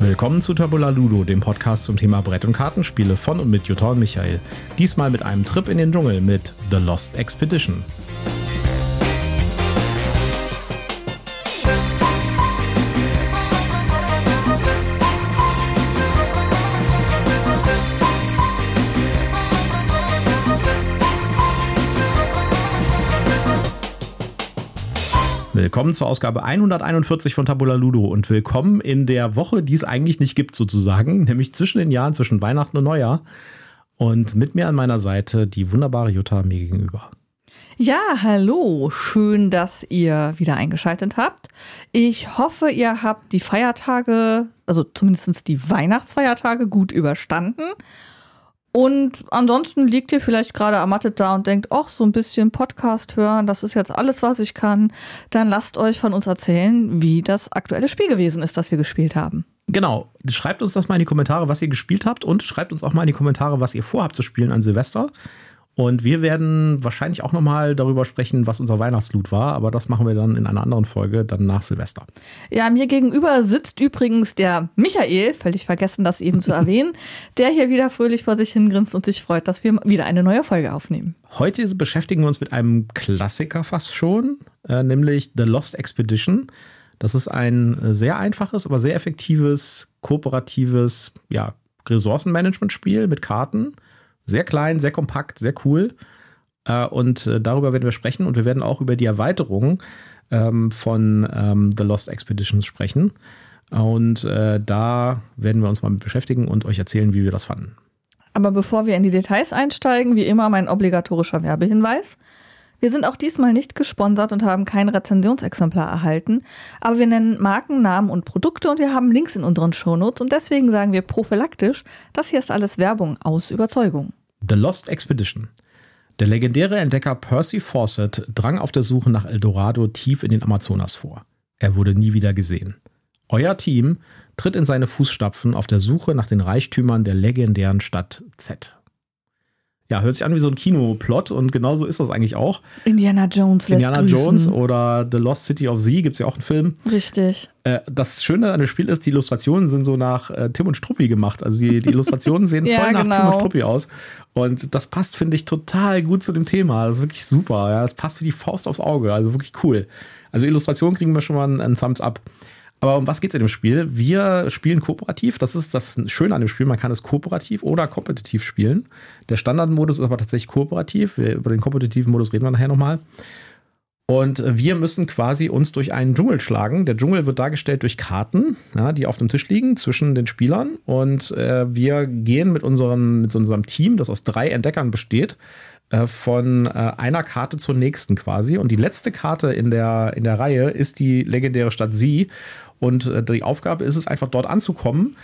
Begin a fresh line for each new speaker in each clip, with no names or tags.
Willkommen zu Tabula Ludo, dem Podcast zum Thema Brett- und Kartenspiele von und mit und Michael. Diesmal mit einem Trip in den Dschungel mit The Lost Expedition. Willkommen zur Ausgabe 141 von Tabula Ludo und willkommen in der Woche, die es eigentlich nicht gibt, sozusagen, nämlich zwischen den Jahren, zwischen Weihnachten und Neujahr. Und mit mir an meiner Seite die wunderbare Jutta mir gegenüber.
Ja, hallo. Schön, dass ihr wieder eingeschaltet habt. Ich hoffe, ihr habt die Feiertage, also zumindest die Weihnachtsfeiertage, gut überstanden und ansonsten liegt ihr vielleicht gerade ermattet da und denkt, ach, so ein bisschen Podcast hören, das ist jetzt alles, was ich kann. Dann lasst euch von uns erzählen, wie das aktuelle Spiel gewesen ist, das wir gespielt haben.
Genau. Schreibt uns das mal in die Kommentare, was ihr gespielt habt und schreibt uns auch mal in die Kommentare, was ihr vorhabt zu spielen an Silvester. Und wir werden wahrscheinlich auch nochmal darüber sprechen, was unser Weihnachtsloot war, aber das machen wir dann in einer anderen Folge, dann nach Silvester.
Ja, mir gegenüber sitzt übrigens der Michael, völlig vergessen, das eben zu erwähnen, der hier wieder fröhlich vor sich hingrinst und sich freut, dass wir wieder eine neue Folge aufnehmen.
Heute beschäftigen wir uns mit einem Klassiker fast schon, äh, nämlich The Lost Expedition. Das ist ein sehr einfaches, aber sehr effektives, kooperatives ja, Ressourcenmanagement-Spiel mit Karten sehr klein, sehr kompakt, sehr cool. Äh, und äh, darüber werden wir sprechen und wir werden auch über die Erweiterung ähm, von ähm, The Lost Expeditions sprechen. Und äh, da werden wir uns mal mit beschäftigen und euch erzählen, wie wir das fanden.
Aber bevor wir in die Details einsteigen, wie immer mein obligatorischer Werbehinweis. Wir sind auch diesmal nicht gesponsert und haben kein Rezensionsexemplar erhalten, aber wir nennen Marken, Namen und Produkte und wir haben Links in unseren Shownotes und deswegen sagen wir prophylaktisch, das hier ist alles Werbung aus Überzeugung.
The Lost Expedition. Der legendäre Entdecker Percy Fawcett drang auf der Suche nach Eldorado tief in den Amazonas vor. Er wurde nie wieder gesehen. Euer Team tritt in seine Fußstapfen auf der Suche nach den Reichtümern der legendären Stadt Z. Ja, hört sich an wie so ein Kinoplot und genauso ist das eigentlich auch.
Indiana Jones
lässt Indiana grüßen. Jones oder The Lost City of Z gibt es ja auch einen Film.
Richtig.
Äh, das Schöne an dem Spiel ist, die Illustrationen sind so nach äh, Tim und Struppi gemacht. Also die, die Illustrationen sehen ja, voll nach genau. Tim und Struppi aus. Und das passt, finde ich, total gut zu dem Thema. Das ist wirklich super. Ja, es passt wie die Faust aufs Auge. Also wirklich cool. Also Illustrationen kriegen wir schon mal einen, einen Thumbs up. Aber um was geht es in dem Spiel? Wir spielen kooperativ. Das ist das Schöne an dem Spiel. Man kann es kooperativ oder kompetitiv spielen. Der Standardmodus ist aber tatsächlich kooperativ. Über den kompetitiven Modus reden wir nachher nochmal. Und wir müssen quasi uns durch einen Dschungel schlagen. Der Dschungel wird dargestellt durch Karten, ja, die auf dem Tisch liegen zwischen den Spielern. Und äh, wir gehen mit, unseren, mit unserem Team, das aus drei Entdeckern besteht, äh, von äh, einer Karte zur nächsten quasi. Und die letzte Karte in der, in der Reihe ist die legendäre Stadt Sie. Und äh, die Aufgabe ist es einfach dort anzukommen.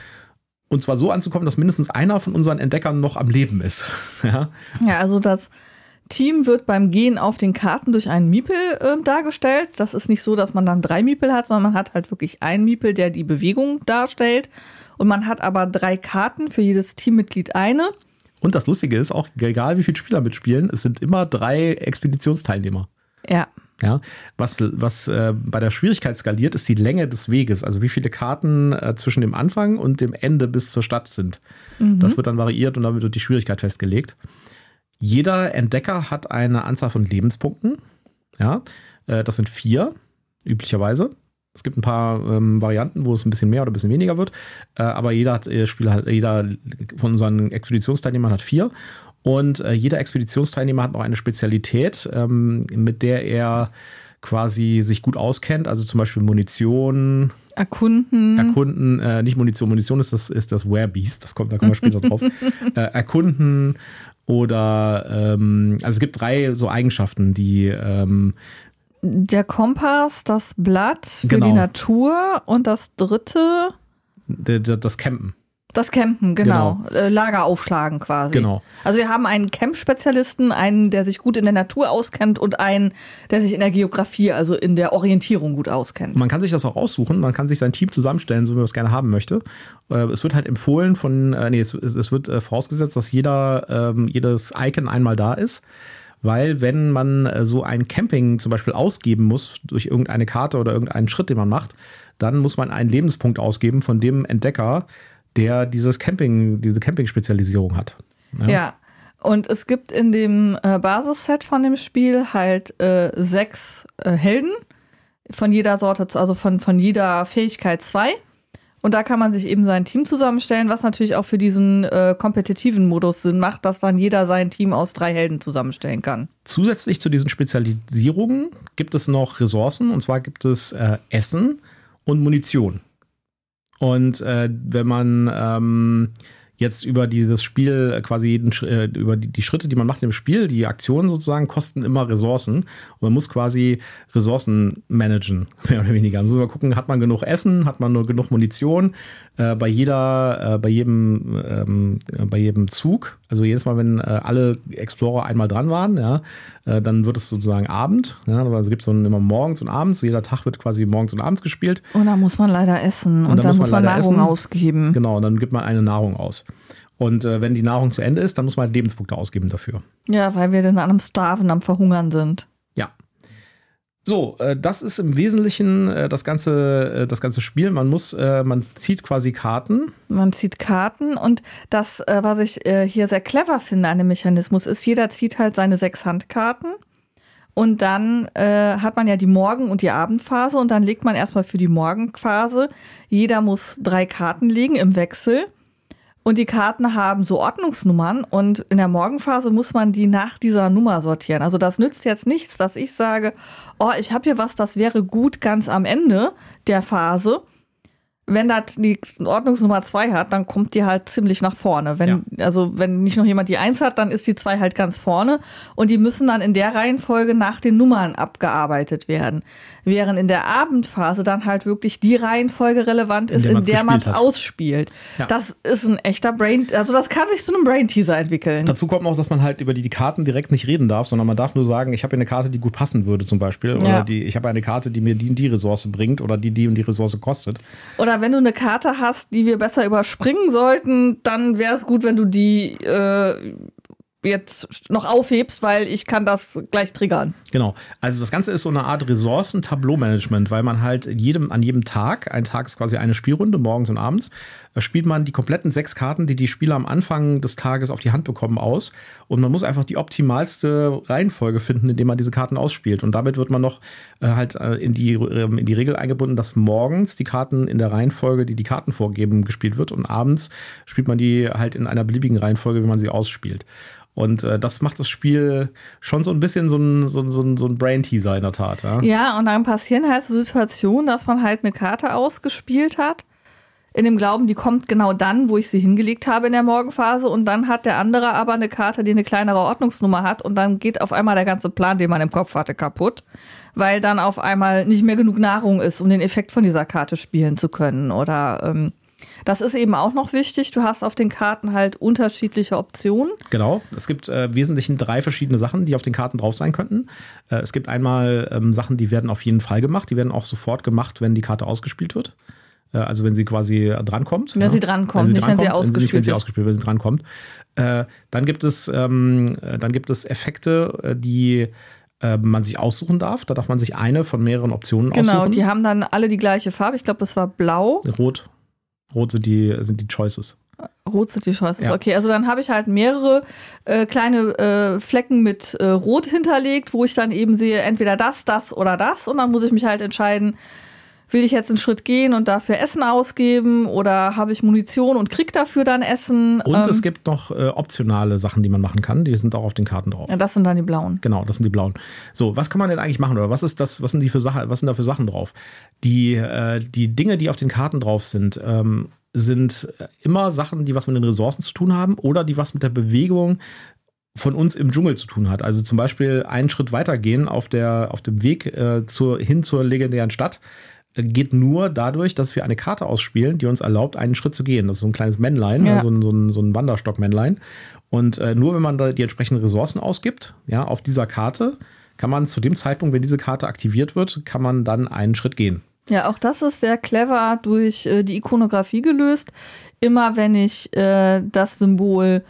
Und zwar so anzukommen, dass mindestens einer von unseren Entdeckern noch am Leben ist.
ja. ja, also das Team wird beim Gehen auf den Karten durch einen Miepel äh, dargestellt. Das ist nicht so, dass man dann drei Miepel hat, sondern man hat halt wirklich einen Miepel, der die Bewegung darstellt. Und man hat aber drei Karten, für jedes Teammitglied eine.
Und das Lustige ist auch, egal wie viele Spieler mitspielen, es sind immer drei Expeditionsteilnehmer.
Ja.
Ja, was, was äh, bei der Schwierigkeit skaliert, ist die Länge des Weges, also wie viele Karten äh, zwischen dem Anfang und dem Ende bis zur Stadt sind. Mhm. Das wird dann variiert und damit wird die Schwierigkeit festgelegt. Jeder Entdecker hat eine Anzahl von Lebenspunkten. Ja, äh, das sind vier, üblicherweise. Es gibt ein paar ähm, Varianten, wo es ein bisschen mehr oder ein bisschen weniger wird. Äh, aber jeder hat, äh, Spieler hat, jeder von unseren Expeditionsteilnehmern hat vier. Und äh, jeder Expeditionsteilnehmer hat noch eine Spezialität, ähm, mit der er quasi sich gut auskennt. Also zum Beispiel Munition.
Erkunden.
Erkunden, äh, nicht Munition, Munition ist das, ist das Werebeast, das kommt, da kommen wir später drauf. Äh, erkunden oder, ähm, also es gibt drei so Eigenschaften, die. Ähm,
Der Kompass, das Blatt für genau. die Natur und das dritte.
Das Campen.
Das Campen, genau. genau. Äh, Lager aufschlagen quasi.
Genau.
Also wir haben einen Camp-Spezialisten, einen, der sich gut in der Natur auskennt und einen, der sich in der Geografie, also in der Orientierung gut auskennt.
Man kann sich das auch aussuchen, man kann sich sein Team zusammenstellen, so wie man es gerne haben möchte. Äh, es wird halt empfohlen von, äh, nee, es, es wird vorausgesetzt, dass jeder, ähm, jedes Icon einmal da ist weil wenn man so ein Camping zum Beispiel ausgeben muss durch irgendeine Karte oder irgendeinen Schritt, den man macht, dann muss man einen Lebenspunkt ausgeben von dem Entdecker, der dieses Camping, diese Camping-Spezialisierung hat.
Ja. ja. Und es gibt in dem äh, Basisset von dem Spiel halt äh, sechs äh, Helden von jeder Sorte, also von, von jeder Fähigkeit zwei. Und da kann man sich eben sein Team zusammenstellen, was natürlich auch für diesen äh, kompetitiven Modus Sinn macht, dass dann jeder sein Team aus drei Helden zusammenstellen kann.
Zusätzlich zu diesen Spezialisierungen gibt es noch Ressourcen, und zwar gibt es äh, Essen und Munition. Und äh, wenn man ähm, jetzt über dieses Spiel quasi jeden, äh, über die, die, Schritte, die man macht im Spiel, die Aktionen sozusagen, kosten immer Ressourcen. Und man muss quasi Ressourcen managen, mehr oder weniger. Man muss mal gucken, hat man genug Essen, hat man nur genug Munition, äh, bei jeder, äh, bei jedem, ähm, bei jedem Zug, also jedes Mal, wenn äh, alle Explorer einmal dran waren, ja, äh, dann wird es sozusagen Abend. Ja, also gibt es immer morgens und abends. Jeder Tag wird quasi morgens und abends gespielt.
Und da muss man leider essen und, und dann, dann, muss man, man Nahrung essen. ausgeben.
Genau, dann gibt man eine Nahrung aus. Und äh, wenn die Nahrung zu Ende ist, dann muss man Lebenspunkte ausgeben dafür.
Ja, weil wir dann an einem Starven, am Verhungern sind.
So, äh, das ist im Wesentlichen äh, das ganze, äh, das ganze Spiel. Man muss, äh, man zieht quasi Karten.
Man zieht Karten und das, äh, was ich äh, hier sehr clever finde an dem Mechanismus, ist, jeder zieht halt seine sechs Handkarten. Und dann hat man ja die Morgen- und die Abendphase und dann legt man erstmal für die Morgenphase. Jeder muss drei Karten legen im Wechsel. Und die Karten haben so Ordnungsnummern und in der Morgenphase muss man die nach dieser Nummer sortieren. Also das nützt jetzt nichts, dass ich sage, oh, ich habe hier was, das wäre gut ganz am Ende der Phase wenn das die Ordnungsnummer 2 hat, dann kommt die halt ziemlich nach vorne. Wenn, ja. Also wenn nicht noch jemand die 1 hat, dann ist die 2 halt ganz vorne. Und die müssen dann in der Reihenfolge nach den Nummern abgearbeitet werden. Während in der Abendphase dann halt wirklich die Reihenfolge relevant ist, in, der man es ausspielt. Ja. Das ist ein echter Brain, also das kann sich zu einem Brain-Teaser entwickeln.
Dazu kommt noch, dass man halt über die, die Karten direkt nicht reden darf, sondern man darf nur sagen, ich habe hier eine Karte, die gut passen würde zum Beispiel. Oder ja. die, ich habe eine Karte, die mir die und die Ressource bringt oder die die und die Ressource kostet.
Oder oder wenn du eine Karte hast, die wir besser überspringen sollten, dann wäre es gut, wenn du die äh, jetzt noch aufhebst, weil ich kann das gleich triggern.
Genau. Also das Ganze ist so eine Art Ressourcen-Tableau-Management, weil man halt jedem, an jedem Tag, ein Tag ist quasi eine Spielrunde, morgens und abends, da spielt man die kompletten sechs Karten, die die Spieler am Anfang des Tages auf die Hand bekommen, aus. Und man muss einfach die optimalste Reihenfolge finden, indem man diese Karten ausspielt. Und damit wird man noch äh, halt äh, in, die, äh, in die Regel eingebunden, dass morgens die Karten in der Reihenfolge, die die Karten vorgeben, gespielt wird. Und abends spielt man die halt in einer beliebigen Reihenfolge, wie man sie ausspielt. Und äh, das macht das Spiel schon so ein bisschen so ein, so, so, so ein Brain-Teaser in der Tat. Ja?
ja, und dann passieren halt so Situationen, dass man halt eine Karte ausgespielt hat, in dem Glauben, die kommt genau dann, wo ich sie hingelegt habe in der Morgenphase. Und dann hat der andere aber eine Karte, die eine kleinere Ordnungsnummer hat. Und dann geht auf einmal der ganze Plan, den man im Kopf hatte, kaputt. Weil dann auf einmal nicht mehr genug Nahrung ist, um den Effekt von dieser Karte spielen zu können. Oder ähm, das ist eben auch noch wichtig. Du hast auf den Karten halt unterschiedliche Optionen.
Genau. Es gibt äh, im Wesentlichen drei verschiedene Sachen, die auf den Karten drauf sein könnten. Äh, es gibt einmal ähm, Sachen, die werden auf jeden Fall gemacht. Die werden auch sofort gemacht, wenn die Karte ausgespielt wird. Äh, also wenn sie quasi drankommt.
Wenn ja. sie drankommt, nicht wenn sie ausgespielt
wird. Nicht, wenn sie ausgespielt wird, wenn sie drankommt. Äh, dann gibt es, ähm, äh, dann gibt es Effekte, äh, die man sich aussuchen darf. Da darf man sich eine von mehreren Optionen
genau,
aussuchen.
Genau, die haben dann alle die gleiche Farbe. Ich glaube, das war blau.
Rot. Rot sind die, sind die Choices.
Rot sind die Choices, ja. okay. Also dann habe ich halt mehrere äh, kleine äh, Flecken mit äh, Rot hinterlegt, wo ich dann eben sehe, entweder das, das oder das. Und dann muss ich mich halt entscheiden, will ich jetzt einen Schritt gehen und dafür Essen ausgeben oder habe ich Munition und krieg dafür dann Essen?
Und ähm, es gibt noch äh, optionale Sachen, die man machen kann, die sind auch auf den Karten drauf.
Ja, das sind dann die blauen.
Genau, das sind die blauen. So, was kann man denn eigentlich machen oder was ist das, was sind die für Sachen, was sind da für Sachen drauf? Die, äh, die Dinge, die auf den Karten drauf sind, ähm, sind immer Sachen, die was mit den Ressourcen zu tun haben oder die was mit der Bewegung von uns im Dschungel zu tun hat. Also zum Beispiel einen Schritt weitergehen auf, der, auf dem Weg äh, zur, hin zur legendären Stadt geht nur dadurch, dass wir eine Karte ausspielen, die uns erlaubt, einen Schritt zu gehen. Das ist so ein kleines Männlein, ja. so ein, so ein, so ein Wanderstock-Männlein. Und äh, nur wenn man da die entsprechenden Ressourcen ausgibt, ja, auf dieser Karte, kann man zu dem Zeitpunkt, wenn diese Karte aktiviert wird, kann man dann einen Schritt gehen.
Ja, auch das ist sehr clever durch äh, die Ikonografie gelöst. Immer wenn ich äh, das Symbol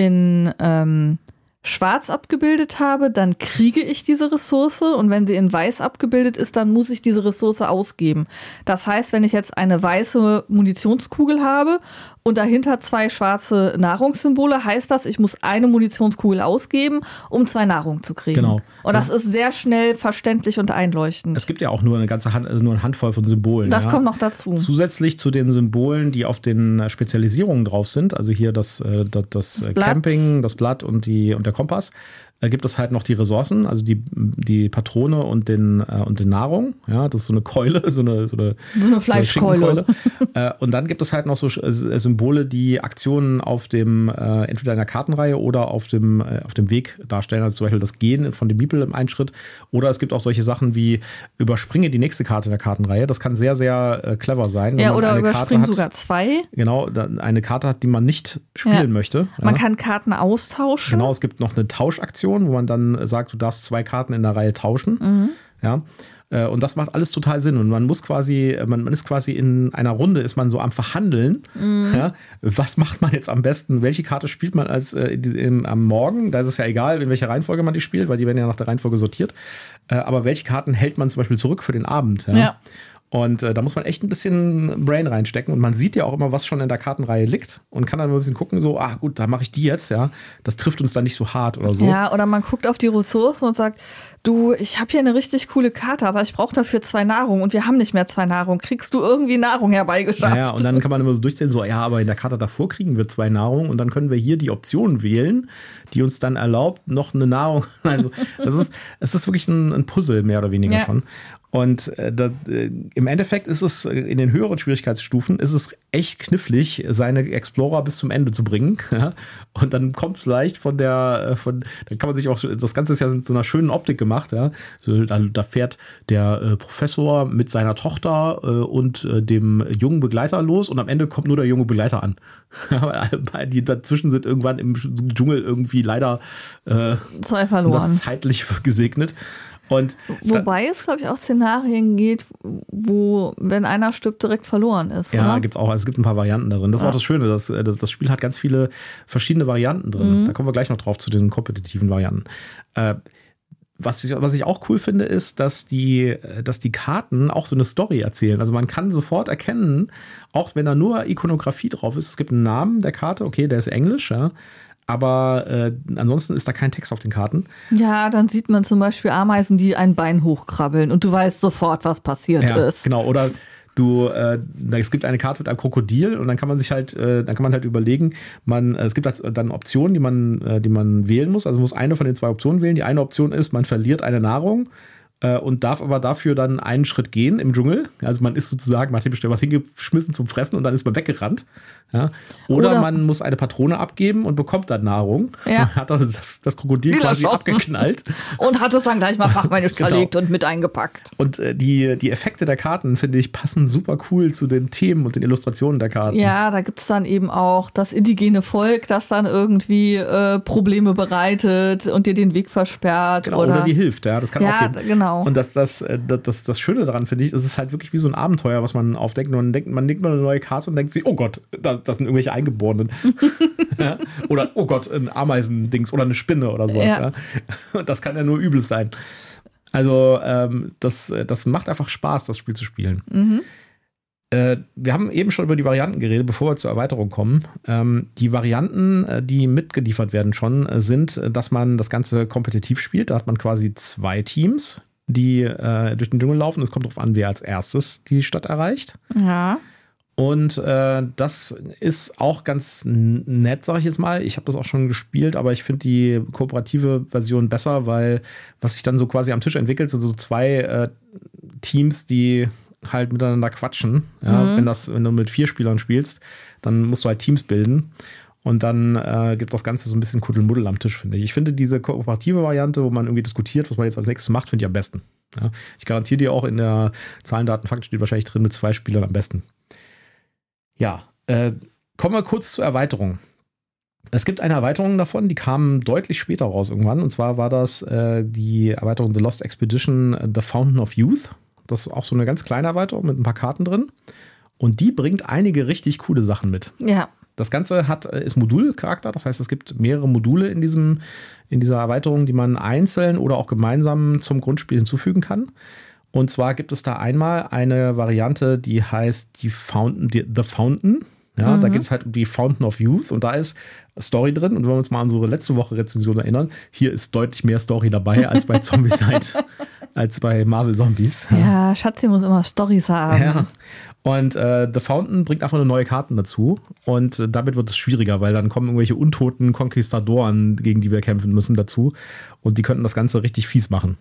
in ähm, schwarz abgebildet habe, dann kriege ich diese Ressource und wenn sie in weiß abgebildet ist, dann muss ich diese Ressource ausgeben. Das heißt, wenn ich jetzt eine weiße Munitionskugel habe und dahinter zwei schwarze Nahrungssymbole, heißt das, ich muss eineMunitionskugel ausgeben, um zwei Nahrung zu kriegen.
Genau.
Und das, das ist sehr schnell verständlich und einleuchtend.
Es gibt ja auch nur eine ganze Hand, also nur eine Handvoll von Symbolen.
Das
ja.
kommt noch dazu.
Zusätzlich zu den Symbolen, die auf den Spezialisierungen drauf sind, also hier das, äh, das, das, das Camping, das Blatt und, die, und der Kompass, gibt es halt noch die Ressourcen, also die, die Patrone und den, äh, und den Nahrung. Ja, das ist so eine Keule, so eine, so eine,
so eine Fleischkeule.
äh, und dann gibt es halt noch so äh, Symbole, die Aktionen auf dem, äh, entweder in der Kartenreihe oder auf dem, äh, auf dem Weg darstellen. Also zum Beispiel das Gehen von dem Miepel im Einschritt. Oder es gibt auch solche Sachen wie überspringe die nächste Karte in der Kartenreihe. Das kann sehr, sehr äh, clever sein.
Ja, oder überspringe sogar zwei.
Genau, eine Karte hat, die man nicht spielen ja. möchte.
Man kann Karten austauschen.
Genau, es gibt noch eine Tauschaktion Aktion, wo man dann sagt, du darfst zwei Karten in der Reihe tauschen. Mhm. Ja. Äh, und das macht alles total Sinn. Und man muss quasi, man, man ist quasi in einer Runde, ist man so am Verhandeln. Mhm. Ja, was macht man jetzt am besten? Welche Karte spielt man als äh, im, am Morgen? Da ist es ja egal, in welcher Reihenfolge man die spielt, weil die werden ja nach der Reihenfolge sortiert. Äh, aber welche Karten hält man zum Beispiel zurück für den Abend? Ja. ja. Und äh, da muss man echt ein bisschen Brain reinstecken. Und man sieht ja auch immer, was schon in der Kartenreihe liegt und kann dann ein bisschen gucken, so, ah gut, da mache ich die jetzt, ja. Das trifft uns dann nicht so hart oder so.
Ja, oder man guckt auf die Ressourcen und sagt, du, ich habe hier eine richtig coole Karte, aber ich brauche dafür zwei Nahrung und wir haben nicht mehr zwei Nahrung. Kriegst du irgendwie Nahrung herbeigeschafft?
Ja, und dann kann man immer so durchzählen, so, ja, aber in der Karte davor kriegen wir zwei Nahrung und dann können wir hier die Option wählen, die uns dann erlaubt, noch eine Nahrung. Also, das ist, es ist wirklich ein, ein Puzzle, mehr oder weniger ja. schon. Und äh, das, äh, im Endeffekt ist es äh, in den höheren Schwierigkeitsstufen ist es echt knifflig, seine Explorer bis zum Ende zu bringen. Ja? Und dann kommt vielleicht von der, äh, von, dann kann man sich auch, das Ganze ist ja in so einer schönen Optik gemacht, ja. So, da, da, fährt der äh, Professor mit seiner Tochter und dem jungen Begleiter los und am Ende kommt nur der junge Begleiter an. die dazwischen sind irgendwann im Dschungel irgendwie leider
zwei verloren. Das
zeitlich gesegnet. Und
Wobei es, glaube ich, auch Szenarien geht, wo, wenn einer stirbt, direkt verloren ist.
Ja, gibt es auch. Also es gibt ein paar Varianten darin. Das ist ja. auch das Schöne. Das, das, das, Spiel hat ganz viele verschiedene Varianten drin. Mhm. Da kommen wir gleich noch drauf zu den kompetitiven Varianten. Äh, was ich, was ich auch cool finde, ist, dass die, dass die Karten auch so eine Story erzählen. Also man kann sofort erkennen, auch wenn da nur Ikonografie drauf ist, es gibt einen Namen der Karte, okay, der ist Englisch, ja aber äh, ansonsten ist da kein Text auf den Karten.
Ja, dann sieht man zum Beispiel Ameisen, die ein Bein hochkrabbeln und du weißt sofort, was passiert
ja,
ist.
Genau, oder du, äh, es gibt eine Karte mit einem Krokodil und dann kann man sich halt, äh, dann kann man halt überlegen, man, äh, es gibt halt dann Optionen, die man, äh, die man wählen muss. Also man muss eine von den zwei Optionen wählen. Die eine Option ist, man verliert eine Nahrung äh, und darf aber dafür dann einen Schritt gehen im Dschungel. Also man ist sozusagen, man hat bestimmt was hingeschmissen zum Fressen und dann ist man weggerannt. Ja? Oder, Oder, man muss eine Patrone abgeben und bekommt dann Nahrung.
Ja.
Hat das, das Krokodil quasi abgeknallt.
Und hat es dann gleich mal fachmännisch genau. zerlegt und mit eingepackt.
Und äh, die, die Effekte der Karten, finde ich, passen super cool zu den Themen und den Illustrationen der Karten.
Ja, da gibt es dann eben auch das indigene Volk, das dann irgendwie äh, Probleme bereitet und dir den Weg versperrt.
Genau, oder, oder die hilft, ja. Das kann
ja,
auch gehen.
genau.
Und das, das, äh, das, das, das Schöne daran, finde ich, ist es halt wirklich wie so ein Abenteuer, was man aufdeckt. Und man denkt, man denkt mal eine neue Karte und denkt sich, oh Gott, das, das sind irgendwelche Eingeborenen. ja? Oder, oh Gott, ein Ameisendings oder eine Spinne oder sowas. Ja. ja? Das kann ja nur Übles sein. Also, ähm, das, das macht einfach Spaß, das Spiel zu spielen. Mhm. Äh, wir haben eben schon über die Varianten geredet, bevor wir zur Erweiterung kommen. Ähm, die Varianten, äh, die mitgeliefert werden schon, äh, sind, dass man das Ganze kompetitiv spielt. Da hat man quasi zwei Teams, die äh, durch den Dschungel laufen. Es kommt darauf an, wer als erstes die Stadt erreicht.
Ja.
Und äh, das ist auch ganz nett, sage ich jetzt mal. Ich habe das auch schon gespielt, aber ich finde die kooperative Version besser, weil was sich dann so quasi am Tisch entwickelt, sind so zwei äh, Teams, die halt miteinander quatschen. Ja? Mhm. Wenn, das, wenn du mit vier Spielern spielst, dann musst du halt Teams bilden. Und dann äh, gibt das Ganze so ein bisschen Kuddelmuddel am Tisch, finde ich. Ich finde diese kooperative Variante, wo man irgendwie diskutiert, was man jetzt als nächstes macht, finde ich am besten. Ja? Ich garantiere dir auch in der Zahlen, Daten, Fakten steht wahrscheinlich drin mit zwei Spielern am besten. Ja, äh, kommen wir kurz zur Erweiterung. Es gibt eine Erweiterung davon, die kam deutlich später raus irgendwann. Und zwar war das äh, die Erweiterung The Lost Expedition The Fountain of Youth. Das ist auch so eine ganz kleine Erweiterung mit ein paar Karten drin. Und die bringt einige richtig coole Sachen mit.
Ja.
Das Ganze hat, äh, ist Modulcharakter, das heißt, es gibt mehrere Module in, diesem, in dieser Erweiterung, die man einzeln oder auch gemeinsam zum Grundspiel hinzufügen kann. Und zwar gibt es da einmal eine Variante, die heißt die Fountain, die, The Fountain. Ja, mhm. da geht es halt um die Fountain of Youth und da ist Story drin. Und wenn wir uns mal an unsere letzte Woche Rezension erinnern, hier ist deutlich mehr Story dabei als bei Zombicide, als bei Marvel Zombies.
Ja, Schatzi muss immer Storys haben. Ja.
Und äh, The Fountain bringt einfach nur neue Karten dazu. Und äh, damit wird es schwieriger, weil dann kommen irgendwelche untoten Konquistadoren, gegen die wir kämpfen müssen, dazu. Und die könnten das Ganze richtig fies machen.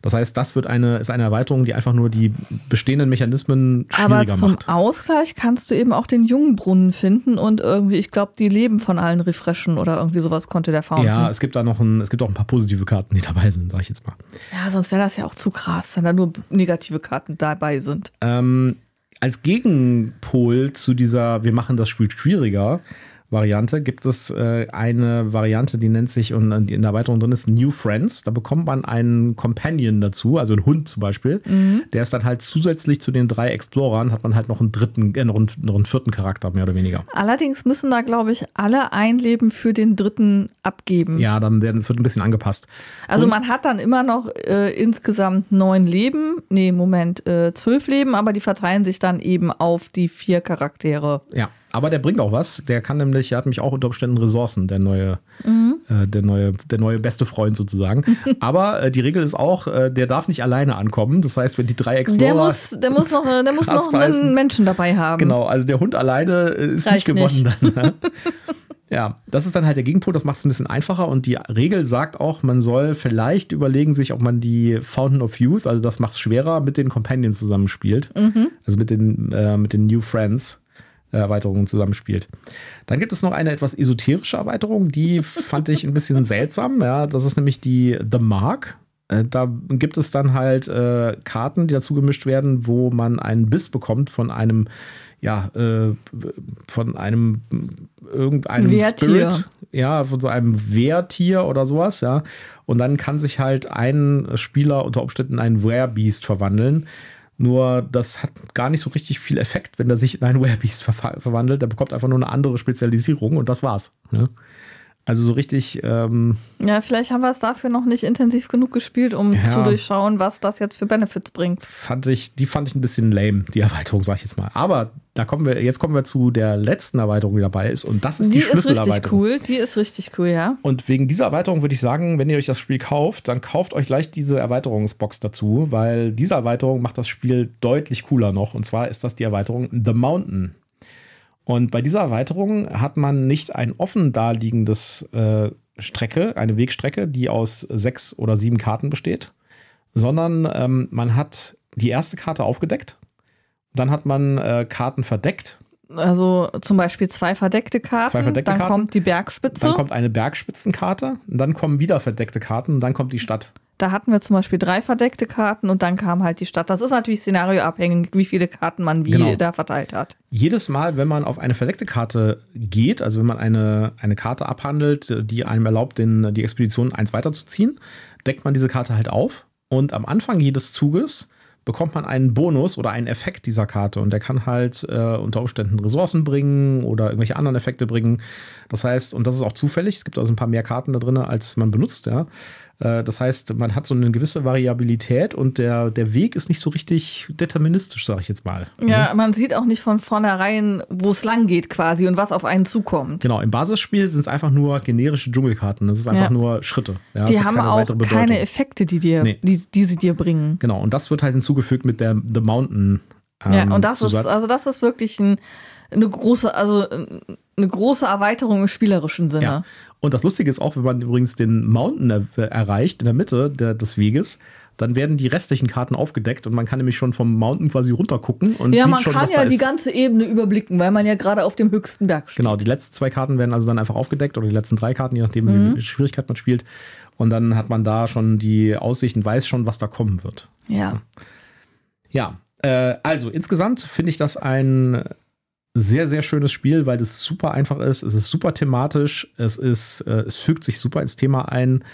Das heißt, das wird eine, ist eine Erweiterung, die einfach nur die bestehenden Mechanismen schwieriger
Aber zum
macht.
Ausgleich kannst du eben auch den Jungbrunnen finden und irgendwie, ich glaube, die Leben von allen refreshen oder irgendwie sowas konnte der Fountain.
Ja, es gibt da noch ein, es gibt auch ein paar positive Karten, die dabei sind, sag ich jetzt mal.
Ja, sonst wäre das ja auch zu krass, wenn da nur negative Karten dabei sind.
Ähm, als Gegenpol zu dieser, wir machen das Spiel schwieriger, Variante gibt es äh, eine Variante, die nennt sich, und in der Erweiterung drin ist New Friends. Da bekommt man einen Companion dazu, also einen Hund zum Beispiel. Mhm. Der ist dann halt zusätzlich zu den drei Explorern, hat man halt noch einen dritten, äh, noch, einen, noch einen vierten Charakter, mehr oder weniger.
Allerdings müssen da, glaube ich, alle ein Leben für den dritten abgeben.
Ja, dann werden es wird ein bisschen angepasst.
Also und man hat dann immer noch äh, insgesamt neun Leben, nee, Moment, äh, zwölf Leben, aber die verteilen sich dann eben auf die vier Charaktere.
Ja. Aber der bringt auch was. Der kann nämlich, er hat mich auch unter Umständen Ressourcen, der neue, mhm. äh, der neue, der neue beste Freund sozusagen. Aber äh, die Regel ist auch, äh, der darf nicht alleine ankommen. Das heißt, wenn die drei Explorer.
Der muss, der muss noch, der muss noch einen Menschen dabei haben.
Genau, also der Hund alleine äh, ist Reicht nicht gewonnen nicht. dann. Ne? Ja, das ist dann halt der Gegenpol, das macht es ein bisschen einfacher und die Regel sagt auch, man soll vielleicht überlegen sich, ob man die Fountain of Youth, also das macht es schwerer, mit den Companions zusammenspielt. Mhm. Also mit den, äh, mit den New Friends. Erweiterungen zusammenspielt. Dann gibt es noch eine etwas esoterische Erweiterung, die fand ich ein bisschen seltsam. Ja, das ist nämlich die The Mark. Äh, da gibt es dann halt äh, Karten, die dazu gemischt werden, wo man einen Biss bekommt von einem, ja, äh, von einem irgendeinem
Wehrtier.
Spirit, ja, von so einem Wehrtier oder sowas, ja. Und dann kann sich halt ein Spieler unter Umständen in einen Wehrbeast verwandeln. Nur das hat gar nicht so richtig viel Effekt, wenn er sich in einen Werebeast ver verwandelt. Der bekommt einfach nur eine andere Spezialisierung und das war's. Ne? Also so richtig. Ähm,
ja, vielleicht haben wir es dafür noch nicht intensiv genug gespielt, um ja, zu durchschauen, was das jetzt für Benefits bringt.
Fand ich, die fand ich ein bisschen lame, die Erweiterung, sag ich jetzt mal. Aber da kommen wir, jetzt kommen wir zu der letzten Erweiterung, die dabei ist. Und das ist die, die Schlüsselerweiterung.
Die ist richtig cool, die ist richtig cool, ja.
Und wegen dieser Erweiterung würde ich sagen, wenn ihr euch das Spiel kauft, dann kauft euch gleich diese Erweiterungsbox dazu, weil diese Erweiterung macht das Spiel deutlich cooler noch. Und zwar ist das die Erweiterung The Mountain. Und bei dieser Erweiterung hat man nicht ein offen daliegendes äh, Strecke, eine Wegstrecke, die aus sechs oder sieben Karten besteht, sondern ähm, man hat die erste Karte aufgedeckt, dann hat man äh, Karten verdeckt.
Also zum Beispiel zwei verdeckte Karten,
zwei verdeckte
dann
Karten,
kommt die Bergspitze.
Dann kommt eine Bergspitzenkarte, dann kommen wieder verdeckte Karten und dann kommt die Stadt.
Da hatten wir zum Beispiel drei verdeckte Karten und dann kam halt die Stadt. Das ist natürlich szenarioabhängig, wie viele Karten man wie genau. da verteilt hat.
Jedes Mal, wenn man auf eine verdeckte Karte geht, also wenn man eine, eine Karte abhandelt, die einem erlaubt, den, die Expedition eins weiterzuziehen, deckt man diese Karte halt auf. Und am Anfang jedes Zuges bekommt man einen Bonus oder einen Effekt dieser Karte und der kann halt äh, unter Umständen Ressourcen bringen oder irgendwelche anderen Effekte bringen. Das heißt, und das ist auch zufällig, es gibt also ein paar mehr Karten da drin, als man benutzt, ja. Äh, das heißt, man hat so eine gewisse Variabilität und der, der Weg ist nicht so richtig deterministisch, sage ich jetzt mal.
Ja, mhm. man sieht auch nicht von vornherein, wo es lang geht quasi und was auf einen zukommt.
Genau, im Basisspiel sind es einfach nur generische Dschungelkarten. Das ist einfach ja. nur Schritte.
Ja, die haben auch keine Effekte, die, dir, nee. die, die sie dir bringen.
Genau, und das wird halt hinzugefügt mit der The Mountain.
Ähm, ja, und das Zusatz. ist, also das ist wirklich ein, eine große, also eine große Erweiterung im spielerischen Sinne. Ja.
Und das Lustige ist auch, wenn man übrigens den Mountain er erreicht, in der Mitte der, des Weges, dann werden die restlichen Karten aufgedeckt und man kann nämlich schon vom Mountain quasi runtergucken und
ja,
sieht
man
schon,
kann ja die ganze Ebene überblicken, weil man ja gerade auf dem höchsten Berg steht.
Genau, die letzten zwei Karten werden also dann einfach aufgedeckt oder die letzten drei Karten, je nachdem, mhm. wie Schwierigkeit man spielt. Und dann hat man da schon die Aussicht und weiß schon, was da kommen wird.
Ja.
Ja, äh, also insgesamt finde ich das ein sehr, sehr schönes Spiel, weil es super einfach ist. Es ist super thematisch. Es, ist, äh, es fügt sich super ins Thema ein.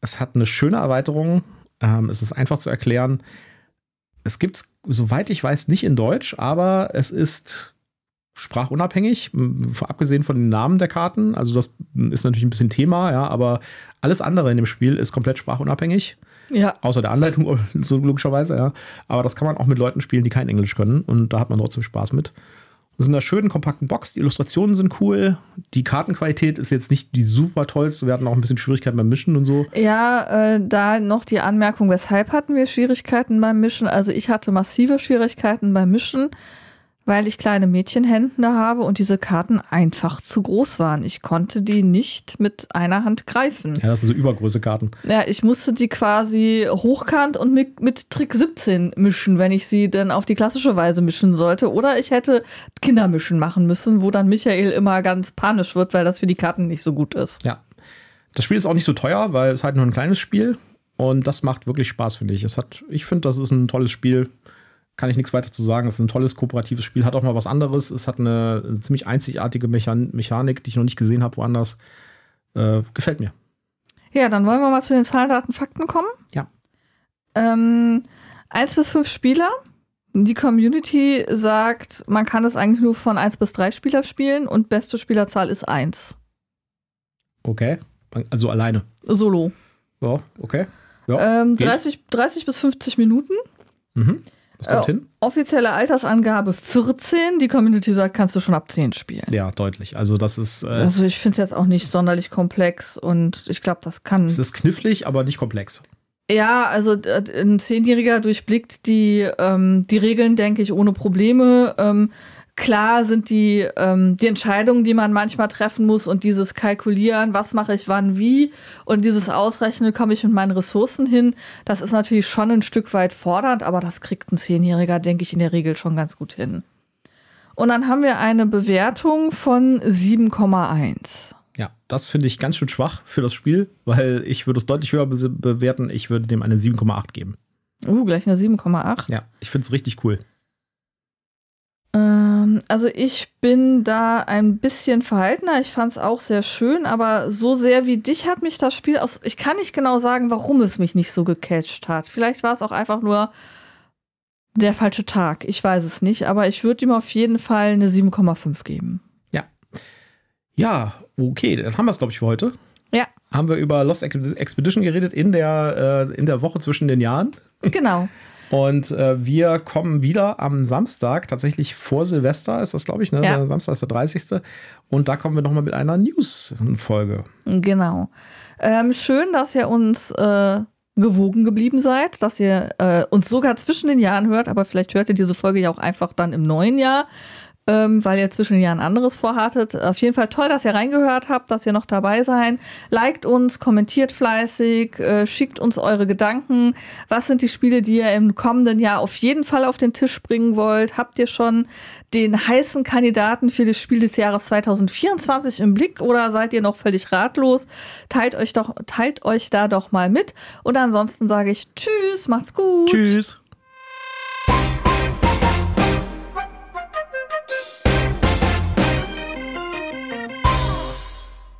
Es hat eine schöne Erweiterung. Ähm, es ist einfach zu erklären. Es gibt es, soweit ich weiß, nicht in Deutsch, aber es ist sprachunabhängig, abgesehen von den Namen der Karten. Also das ist natürlich ein bisschen Thema, ja, aber alles andere in dem Spiel ist komplett sprachunabhängig.
Ja.
Außer der Anleitung, so logischerweise, ja. Aber das kann man auch mit Leuten spielen, die kein Englisch können. Und da hat man trotzdem Spaß mit. In einer schönen, kompakten Box. Die Illustrationen sind cool. Die Kartenqualität ist jetzt nicht die super tollste. Wir hatten auch ein bisschen Schwierigkeiten beim Mischen und so.
Ja, äh, da noch die Anmerkung, weshalb hatten wir Schwierigkeiten beim Mischen? Also ich hatte massive Schwierigkeiten beim Mischen weil ich kleine Mädchenhände habe und diese Karten einfach zu groß waren. Ich konnte die nicht mit einer Hand greifen.
Ja, das sind so übergroße Karten.
Ja, ich musste die quasi hochkant und mit, mit Trick 17 mischen, wenn ich sie dann auf die klassische Weise mischen sollte. Oder ich hätte Kindermischen machen müssen, wo dann Michael immer ganz panisch wird, weil das für die Karten nicht so gut ist.
Ja. Das Spiel ist auch nicht so teuer, weil es halt nur ein kleines Spiel und das macht wirklich Spaß, finde ich. Es hat, ich finde, das ist ein tolles Spiel kann ich nichts weiter zu sagen. Es ist ein tolles kooperatives Spiel, hat auch mal was anderes. Es hat eine ziemlich einzigartige Mechan Mechanik, die ich noch nicht gesehen habe woanders. Äh, gefällt mir.
Ja, dann wollen wir mal zu den Zahlen, Daten, Fakten kommen.
Ja.
Ähm, eins bis fünf Spieler. Die Community sagt, man kann es eigentlich nur von eins bis drei Spieler spielen und beste Spielerzahl ist eins.
Okay. Also alleine.
Solo.
Ja, okay.
Ja, ähm, 30, 30 bis 50 Minuten.
Mhm. Das kommt äh, hin.
Offizielle Altersangabe 14. Die Community sagt, kannst du schon ab 10 spielen.
Ja, deutlich. Also das ist. Äh,
also ich finde es jetzt auch nicht sonderlich komplex und ich glaube, das kann.
Es ist knifflig, aber nicht komplex.
Ja, also ein Zehnjähriger durchblickt die, ähm, die Regeln, denke ich, ohne Probleme. Ähm, klar sind die, ähm, die Entscheidungen, die man manchmal treffen muss und dieses Kalkulieren, was mache ich wann wie und dieses Ausrechnen, komme ich mit meinen Ressourcen hin, das ist natürlich schon ein Stück weit fordernd, aber das kriegt ein Zehnjähriger, denke ich, in der Regel schon ganz gut hin. Und dann haben wir eine Bewertung von 7,1.
Ja, das finde ich ganz schön schwach für das Spiel, weil ich würde es deutlich höher be bewerten. Ich würde dem eine 7,8 geben.
Uh, gleich eine 7,8.
Ja, ich finde es richtig cool.
Also ich bin da ein bisschen verhaltener. Ich fand es auch sehr schön, aber so sehr wie dich hat mich das Spiel aus. Ich kann nicht genau sagen, warum es mich nicht so gecatcht hat. Vielleicht war es auch einfach nur der falsche Tag. Ich weiß es nicht, aber ich würde ihm auf jeden Fall eine 7,5 geben.
Ja. Ja, okay, dann haben wir es, glaube ich, für heute.
Ja.
Haben wir über Lost Expedition geredet in der, äh, in der Woche zwischen den Jahren.
Genau.
Und äh, wir kommen wieder am Samstag, tatsächlich vor Silvester ist das, glaube ich, ne? Ja. Samstag ist der 30. Und da kommen wir nochmal mit einer News-Folge.
Genau. Ähm, schön, dass ihr uns äh, gewogen geblieben seid, dass ihr äh, uns sogar zwischen den Jahren hört, aber vielleicht hört ihr diese Folge ja auch einfach dann im neuen Jahr ähm, weil ihr zwischen den Jahren anderes vorhattet. Auf jeden Fall toll, dass ihr reingehört habt, dass ihr noch dabei seid. Liked uns, kommentiert fleißig, äh, schickt uns eure Gedanken. Was sind die Spiele, die ihr im kommenden Jahr auf jeden Fall auf den Tisch bringen wollt? Habt ihr schon den heißen Kandidaten für das Spiel des Jahres 2024 im Blick oder seid ihr noch völlig ratlos? Teilt euch doch, teilt euch da doch mal mit. Und ansonsten sage ich Tschüss, macht's gut.
Tschüss.